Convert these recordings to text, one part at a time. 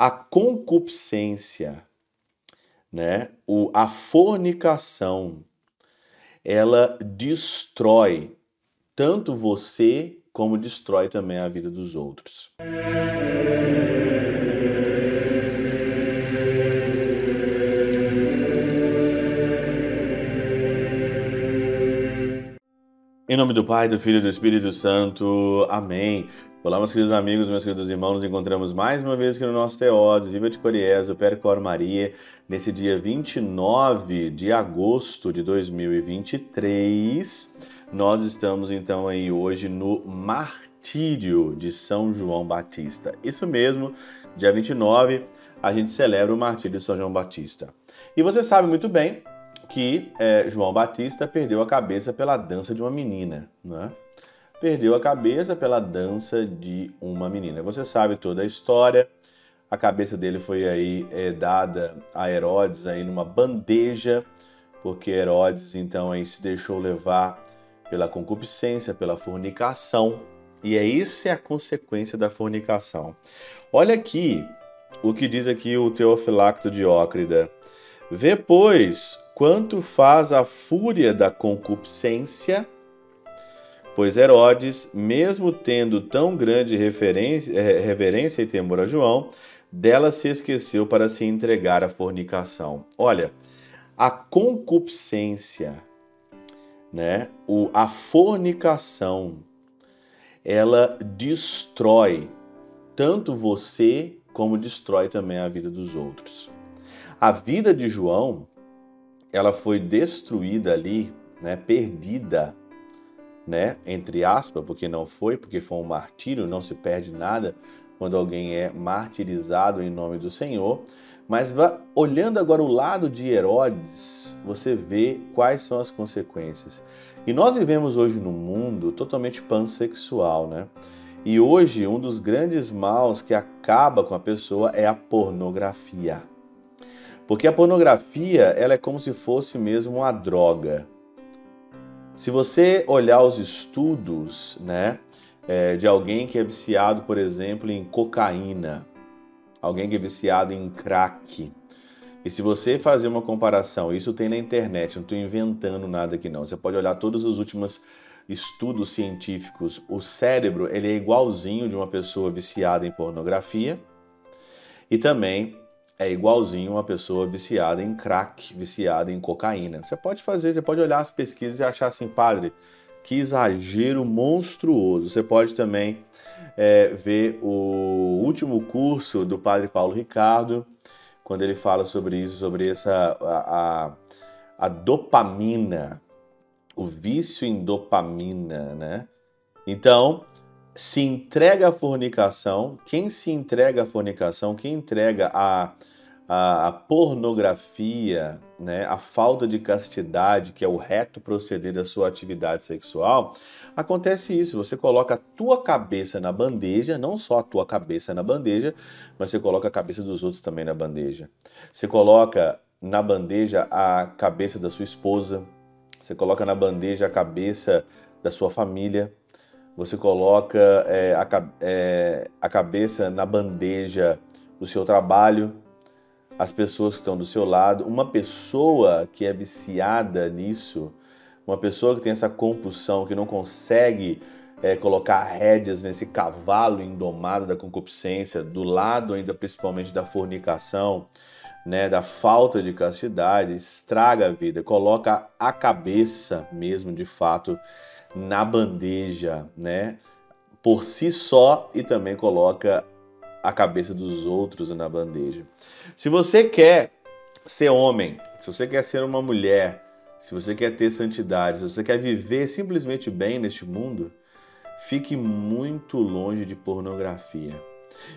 A concupiscência, né? O, a fornicação, ela destrói tanto você como destrói também a vida dos outros. Nome do Pai, do Filho e do Espírito Santo. Amém. Olá, meus queridos amigos, meus queridos irmãos, nos encontramos mais uma vez aqui no nosso Teóse, Viva de Coriés, o Percor Maria, nesse dia 29 de agosto de 2023. Nós estamos então aí hoje no Martírio de São João Batista. Isso mesmo, dia 29 a gente celebra o Martírio de São João Batista. E você sabe muito bem que é, João Batista perdeu a cabeça pela dança de uma menina, né? Perdeu a cabeça pela dança de uma menina. Você sabe toda a história. A cabeça dele foi aí é, dada a Herodes aí numa bandeja, porque Herodes então aí se deixou levar pela concupiscência, pela fornicação. E é essa é a consequência da fornicação. Olha aqui o que diz aqui o Teofilacto Diócrida. Vê, pois, quanto faz a fúria da concupiscência, pois Herodes, mesmo tendo tão grande eh, reverência e temor a João, dela se esqueceu para se entregar à fornicação. Olha, a concupiscência, né, o, a fornicação, ela destrói tanto você como destrói também a vida dos outros. A vida de João ela foi destruída ali, né, perdida, né, entre aspas, porque não foi, porque foi um martírio, não se perde nada quando alguém é martirizado em nome do Senhor. Mas olhando agora o lado de Herodes, você vê quais são as consequências. E nós vivemos hoje num mundo totalmente pansexual, né? E hoje um dos grandes maus que acaba com a pessoa é a pornografia. Porque a pornografia, ela é como se fosse mesmo uma droga. Se você olhar os estudos, né, é, de alguém que é viciado, por exemplo, em cocaína, alguém que é viciado em crack, e se você fazer uma comparação, isso tem na internet, não estou inventando nada aqui não. Você pode olhar todos os últimos estudos científicos. O cérebro ele é igualzinho de uma pessoa viciada em pornografia e também é igualzinho uma pessoa viciada em crack, viciada em cocaína. Você pode fazer, você pode olhar as pesquisas e achar assim, padre, que exagero monstruoso. Você pode também é, ver o último curso do padre Paulo Ricardo, quando ele fala sobre isso, sobre essa a, a, a dopamina, o vício em dopamina, né? Então, se entrega à fornicação, quem se entrega à fornicação, quem entrega a, a, a, pornografia, né, a falta de castidade, que é o reto proceder da sua atividade sexual, acontece isso. Você coloca a tua cabeça na bandeja, não só a tua cabeça na bandeja, mas você coloca a cabeça dos outros também na bandeja. Você coloca na bandeja a cabeça da sua esposa, você coloca na bandeja a cabeça da sua família, você coloca é, a, é, a cabeça na bandeja do seu trabalho, as pessoas que estão do seu lado. Uma pessoa que é viciada nisso, uma pessoa que tem essa compulsão, que não consegue é, colocar rédeas nesse cavalo indomado da concupiscência, do lado ainda principalmente da fornicação, né, da falta de castidade, estraga a vida, coloca a cabeça mesmo de fato na bandeja, né? Por si só e também coloca a cabeça dos outros na bandeja. Se você quer ser homem, se você quer ser uma mulher, se você quer ter santidade, se você quer viver simplesmente bem neste mundo, fique muito longe de pornografia.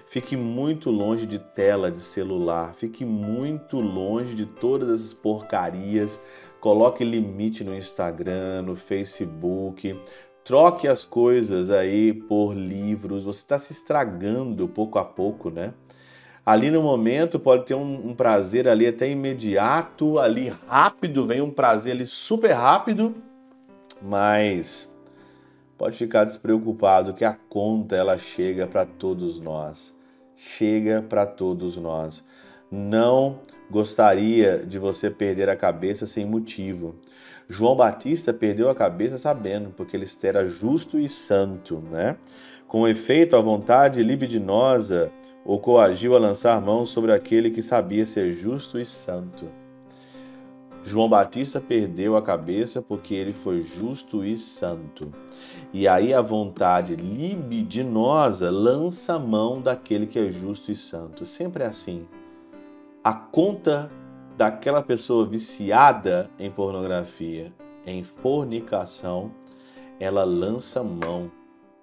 Fique muito longe de tela de celular, fique muito longe de todas essas porcarias coloque limite no Instagram, no Facebook, troque as coisas aí por livros, você está se estragando pouco a pouco, né? Ali no momento pode ter um, um, prazer ali até imediato, ali rápido, vem um prazer ali super rápido, mas pode ficar despreocupado que a conta ela chega para todos nós. chega para todos nós. Não gostaria de você perder a cabeça sem motivo. João Batista perdeu a cabeça sabendo, porque ele era justo e santo, né? Com efeito, a vontade libidinosa o coagiu a lançar mão sobre aquele que sabia ser justo e santo. João Batista perdeu a cabeça porque ele foi justo e santo. E aí a vontade libidinosa lança mão daquele que é justo e santo. Sempre assim. A conta daquela pessoa viciada em pornografia, em fornicação, ela lança mão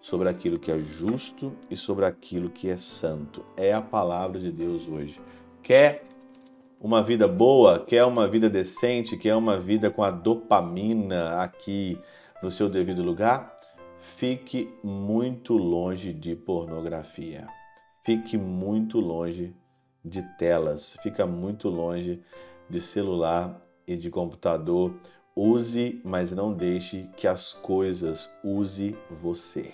sobre aquilo que é justo e sobre aquilo que é santo. É a palavra de Deus hoje. Quer uma vida boa, quer uma vida decente, quer uma vida com a dopamina aqui no seu devido lugar? Fique muito longe de pornografia. Fique muito longe de telas. Fica muito longe de celular e de computador. Use, mas não deixe que as coisas use você.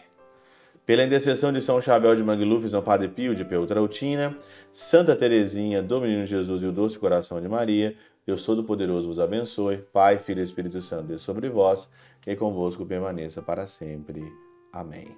Pela intercessão de São Chabel de Mangluf, São Padre Pio de Peutrautina, Santa Teresinha do Menino Jesus e o Doce Coração de Maria, Deus Todo-Poderoso vos abençoe, Pai, Filho e Espírito Santo, Deus sobre vós, e convosco permaneça para sempre. Amém.